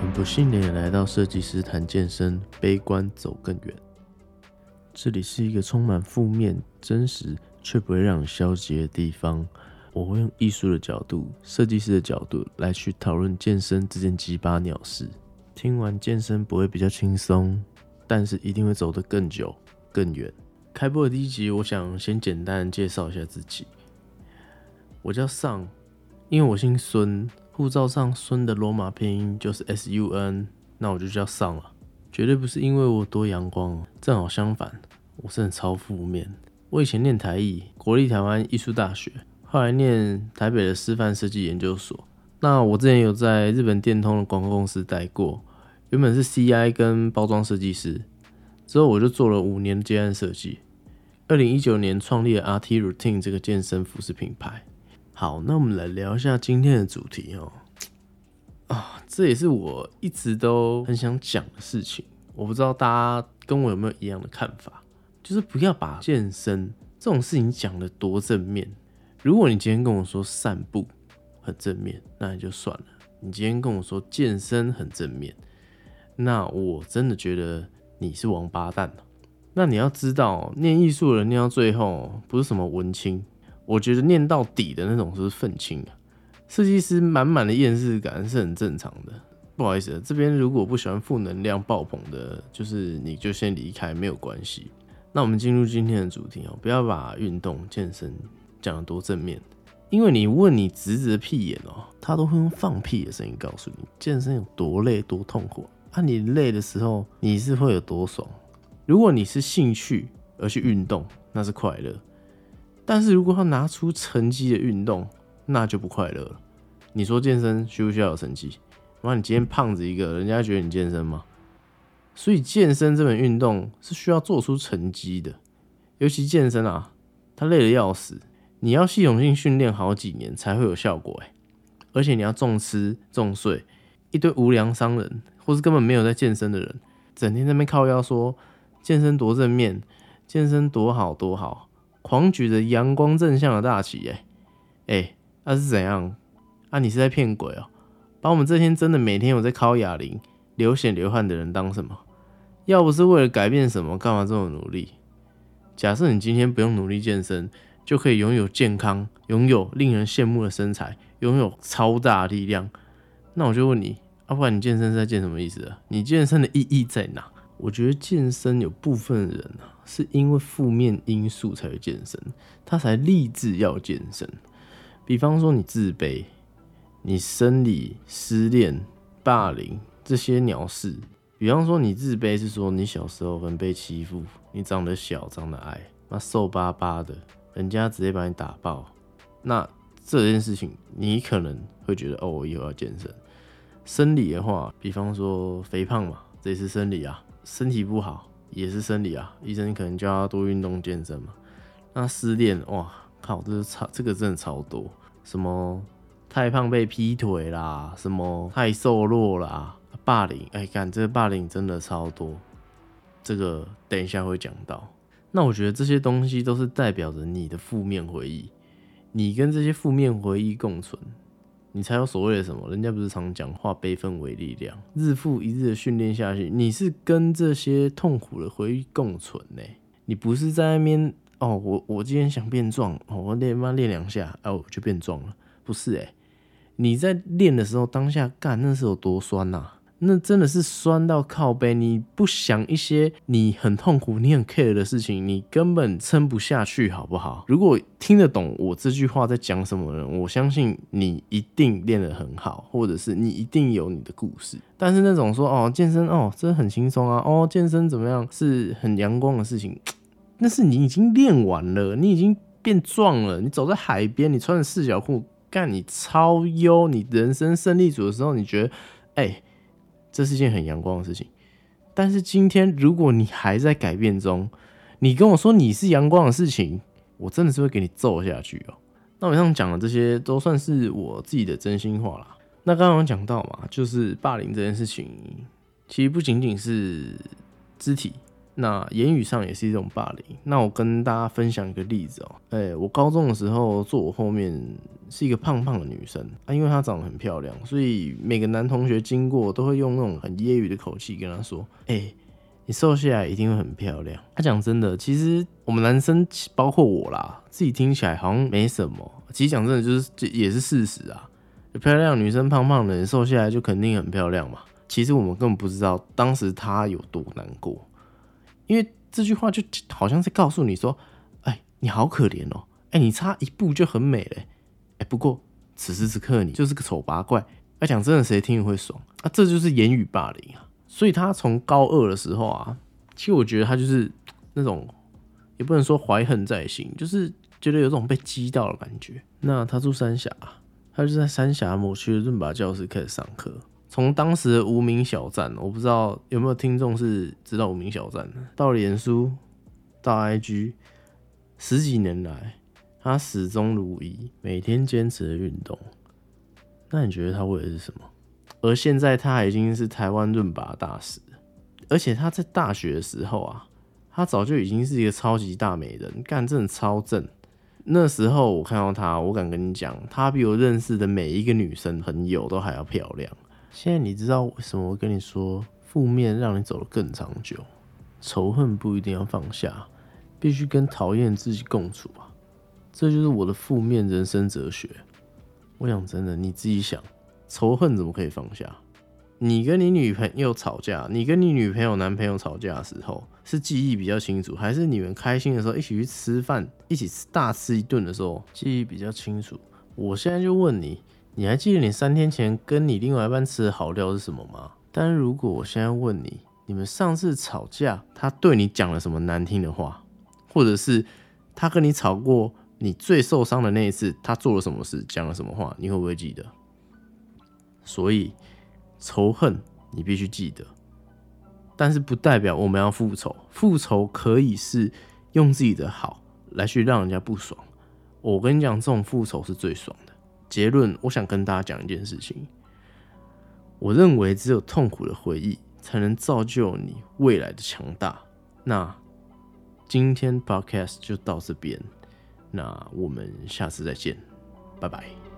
很不幸的也来到设计师谈健身，悲观走更远。这里是一个充满负面、真实却不会让你消极的地方。我会用艺术的角度、设计师的角度来去讨论健身这件鸡巴鸟事。听完健身不会比较轻松，但是一定会走得更久、更远。开播的第一集，我想先简单介绍一下自己。我叫尚，因为我姓孙，护照上孙的罗马拼音就是 S U N，那我就叫尚了。绝对不是因为我多阳光，正好相反，我是很超负面。我以前念台艺，国立台湾艺术大学。后来念台北的师范设计研究所。那我之前有在日本电通的广告公司待过，原本是 CI 跟包装设计师。之后我就做了五年的接案设计。二零一九年创立了 RT Routine 这个健身服饰品牌。好，那我们来聊一下今天的主题哦。啊，这也是我一直都很想讲的事情。我不知道大家跟我有没有一样的看法，就是不要把健身这种事情讲的多正面。如果你今天跟我说散步很正面，那也就算了。你今天跟我说健身很正面，那我真的觉得你是王八蛋那你要知道，念艺术的人念到最后不是什么文青，我觉得念到底的那种是愤青啊。设计师满满的厌世感是很正常的。不好意思，这边如果不喜欢负能量爆棚的，就是你就先离开，没有关系。那我们进入今天的主题哦，不要把运动健身。讲得多正面，因为你问你侄子的屁眼哦，他都会用放屁的声音告诉你健身有多累多痛苦。啊，你累的时候你是会有多爽？如果你是兴趣而去运动，那是快乐；但是如果要拿出成绩的运动，那就不快乐了。你说健身需不需要有成绩？那你今天胖子一个，人家觉得你健身吗？所以健身这门运动是需要做出成绩的，尤其健身啊，他累得要死。你要系统性训练好几年才会有效果哎，而且你要重吃重睡，一堆无良商人或是根本没有在健身的人，整天在那边靠腰说健身多正面，健身多好多好，狂举着阳光正向的大旗哎哎，那是怎样啊？你是在骗鬼哦？把我们这天真的每天有在靠哑铃、流血流汗的人当什么？要不是为了改变什么，干嘛这么努力？假设你今天不用努力健身。就可以拥有健康，拥有令人羡慕的身材，拥有超大力量。那我就问你，阿不然你健身是在健什么意思啊？你健身的意义在哪？我觉得健身有部分人啊，是因为负面因素才会健身，他才立志要健身。比方说你自卑，你生理失恋、霸凌这些鸟事。比方说你自卑是说你小时候很被欺负，你长得小，长得矮，那瘦巴巴的。人家直接把你打爆，那这件事情你可能会觉得哦，我以后要健身。生理的话，比方说肥胖嘛，这也是生理啊。身体不好也是生理啊，医生可能就要多运动健身嘛。那失恋哇靠，这是超这个真的超多，什么太胖被劈腿啦，什么太瘦弱啦，霸凌，哎，看这霸凌真的超多，这个等一下会讲到。那我觉得这些东西都是代表着你的负面回忆，你跟这些负面回忆共存，你才有所谓的什么？人家不是常讲化悲愤为力量，日复一日的训练下去，你是跟这些痛苦的回忆共存呢？你不是在那边哦，我我今天想变壮，哦，我练妈练两下，哦，就变壮了，不是诶，你在练的时候当下干那是有多酸呐？那真的是酸到靠背，你不想一些你很痛苦、你很 care 的事情，你根本撑不下去，好不好？如果听得懂我这句话在讲什么人，我相信你一定练得很好，或者是你一定有你的故事。但是那种说哦健身哦真的很轻松啊，哦健身怎么样是很阳光的事情，那是你已经练完了，你已经变壮了，你走在海边，你穿着四角裤，干你超优，你人生胜利组的时候，你觉得哎。这是件很阳光的事情，但是今天如果你还在改变中，你跟我说你是阳光的事情，我真的是会给你揍下去哦。那我上讲的这些都算是我自己的真心话啦。那刚刚讲到嘛，就是霸凌这件事情，其实不仅仅是肢体，那言语上也是一种霸凌。那我跟大家分享一个例子哦，哎，我高中的时候坐我后面是一个胖胖的女生啊，因为她长得很漂亮，所以每个男同学经过都会用那种很揶揄的口气跟她说：“哎，你瘦下来一定会很漂亮。”她讲真的，其实我们男生包括我啦，自己听起来好像没什么，其实讲真的就是这也是事实啊。漂亮女生胖胖的，瘦下来就肯定很漂亮嘛。其实我们根本不知道当时她有多难过。因为这句话就好像是告诉你说：“哎，你好可怜哦，哎，你差一步就很美嘞，哎，不过此时此刻你就是个丑八怪。”哎，讲真的，谁听会爽啊？这就是言语霸凌啊！所以他从高二的时候啊，其实我觉得他就是那种，也不能说怀恨在心，就是觉得有种被激到的感觉。那他住三峡，他就在三峡某区的润拔教室开始上课。从当时的无名小站，我不知道有没有听众是知道无名小站的。到脸书，到 IG，十几年来，他始终如一，每天坚持的运动。那你觉得他为的是什么？而现在他已经是台湾润拔大使，而且他在大学的时候啊，他早就已经是一个超级大美人，干真的超正。那时候我看到他，我敢跟你讲，他比我认识的每一个女生朋友都还要漂亮。现在你知道为什么我跟你说负面让你走得更长久？仇恨不一定要放下，必须跟讨厌自己共处啊！这就是我的负面人生哲学。我想真的，你自己想，仇恨怎么可以放下？你跟你女朋友吵架，你跟你女朋友、男朋友吵架的时候，是记忆比较清楚，还是你们开心的时候一起去吃饭，一起大吃一顿的时候记忆比较清楚？我现在就问你。你还记得你三天前跟你另外一半吃的好料是什么吗？但如果我现在问你，你们上次吵架，他对你讲了什么难听的话，或者是他跟你吵过，你最受伤的那一次，他做了什么事，讲了什么话，你会不会记得？所以仇恨你必须记得，但是不代表我们要复仇。复仇可以是用自己的好来去让人家不爽。我跟你讲，这种复仇是最爽的。结论，我想跟大家讲一件事情。我认为只有痛苦的回忆才能造就你未来的强大。那今天 podcast 就到这边，那我们下次再见，拜拜。